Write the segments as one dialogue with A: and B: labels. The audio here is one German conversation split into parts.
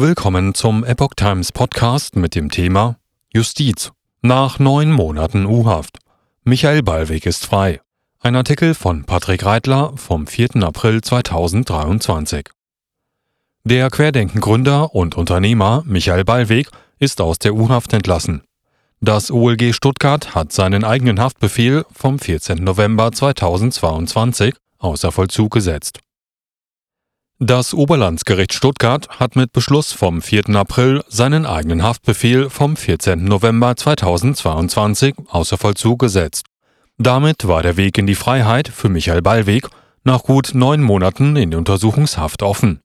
A: Willkommen zum Epoch Times Podcast mit dem Thema Justiz. Nach neun Monaten U-Haft. Michael Ballweg ist frei. Ein Artikel von Patrick Reitler vom 4. April 2023. Der Querdenken-Gründer und Unternehmer Michael Ballweg ist aus der U-Haft entlassen. Das OLG Stuttgart hat seinen eigenen Haftbefehl vom 14. November 2022 außer Vollzug gesetzt. Das Oberlandesgericht Stuttgart hat mit Beschluss vom 4. April seinen eigenen Haftbefehl vom 14. November 2022 außer Vollzug gesetzt. Damit war der Weg in die Freiheit für Michael Ballweg nach gut neun Monaten in Untersuchungshaft offen.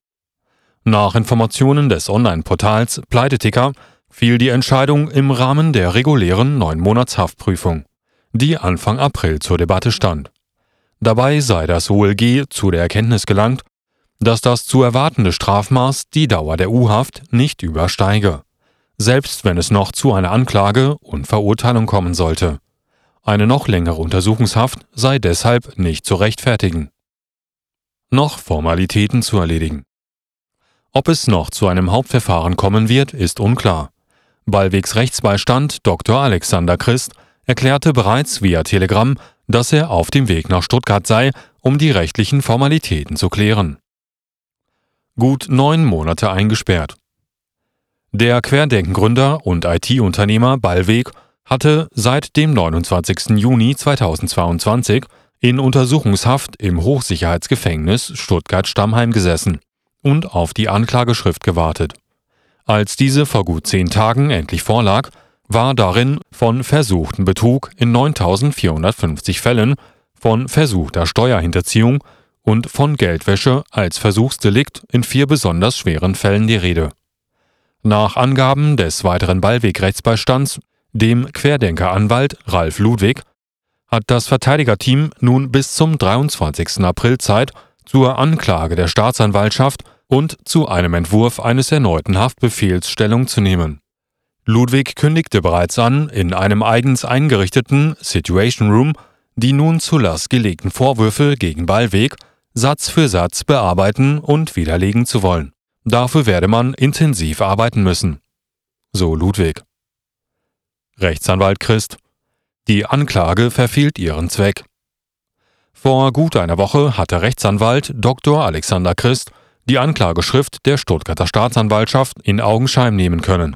A: Nach Informationen des Online-Portals Pleiteticker fiel die Entscheidung im Rahmen der regulären neun Monats Haftprüfung, die Anfang April zur Debatte stand. Dabei sei das OLG zu der Erkenntnis gelangt, dass das zu erwartende Strafmaß die Dauer der U-Haft nicht übersteige, selbst wenn es noch zu einer Anklage und Verurteilung kommen sollte. Eine noch längere Untersuchungshaft sei deshalb nicht zu rechtfertigen. Noch Formalitäten zu erledigen. Ob es noch zu einem Hauptverfahren kommen wird, ist unklar. Ballwegs Rechtsbeistand Dr. Alexander Christ erklärte bereits via Telegram, dass er auf dem Weg nach Stuttgart sei, um die rechtlichen Formalitäten zu klären gut neun Monate eingesperrt. Der Querdenkengründer und IT-Unternehmer Ballweg hatte seit dem 29. Juni 2022 in Untersuchungshaft im Hochsicherheitsgefängnis Stuttgart-Stammheim gesessen und auf die Anklageschrift gewartet. Als diese vor gut zehn Tagen endlich vorlag, war darin von versuchten Betrug in 9450 Fällen, von versuchter Steuerhinterziehung und von Geldwäsche als Versuchsdelikt in vier besonders schweren Fällen die Rede. Nach Angaben des weiteren Ballweg-Rechtsbeistands, dem Querdenker-Anwalt Ralf Ludwig, hat das Verteidigerteam nun bis zum 23. April Zeit zur Anklage der Staatsanwaltschaft und zu einem Entwurf eines erneuten Haftbefehls Stellung zu nehmen. Ludwig kündigte bereits an, in einem eigens eingerichteten Situation Room die nun zu Last gelegten Vorwürfe gegen Ballweg Satz für Satz bearbeiten und widerlegen zu wollen. Dafür werde man intensiv arbeiten müssen. So Ludwig. Rechtsanwalt Christ. Die Anklage verfehlt ihren Zweck. Vor gut einer Woche hatte Rechtsanwalt Dr. Alexander Christ die Anklageschrift der Stuttgarter Staatsanwaltschaft in Augenschein nehmen können.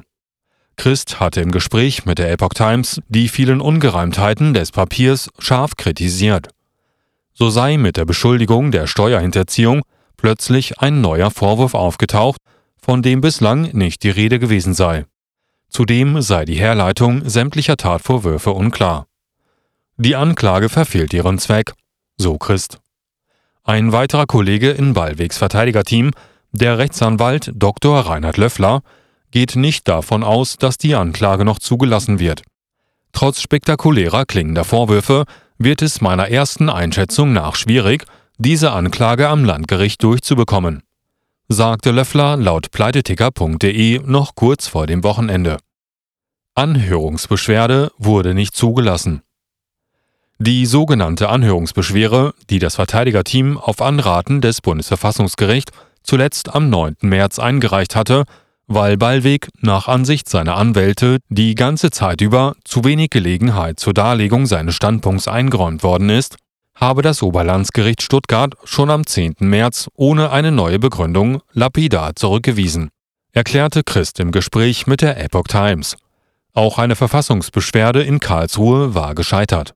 A: Christ hatte im Gespräch mit der Epoch Times die vielen Ungereimtheiten des Papiers scharf kritisiert so sei mit der Beschuldigung der Steuerhinterziehung plötzlich ein neuer Vorwurf aufgetaucht, von dem bislang nicht die Rede gewesen sei. Zudem sei die Herleitung sämtlicher Tatvorwürfe unklar. Die Anklage verfehlt ihren Zweck, so Christ. Ein weiterer Kollege in Ballwegs Verteidigerteam, der Rechtsanwalt Dr. Reinhard Löffler, geht nicht davon aus, dass die Anklage noch zugelassen wird. Trotz spektakulärer klingender Vorwürfe wird es meiner ersten Einschätzung nach schwierig, diese Anklage am Landgericht durchzubekommen, sagte Löffler laut pleiteticker.de noch kurz vor dem Wochenende. Anhörungsbeschwerde wurde nicht zugelassen. Die sogenannte Anhörungsbeschwere, die das Verteidigerteam auf Anraten des Bundesverfassungsgerichts zuletzt am 9. März eingereicht hatte, weil Ballweg nach Ansicht seiner Anwälte die ganze Zeit über zu wenig Gelegenheit zur Darlegung seines Standpunkts eingeräumt worden ist, habe das Oberlandesgericht Stuttgart schon am 10. März ohne eine neue Begründung lapidar zurückgewiesen, erklärte Christ im Gespräch mit der Epoch Times. Auch eine Verfassungsbeschwerde in Karlsruhe war gescheitert.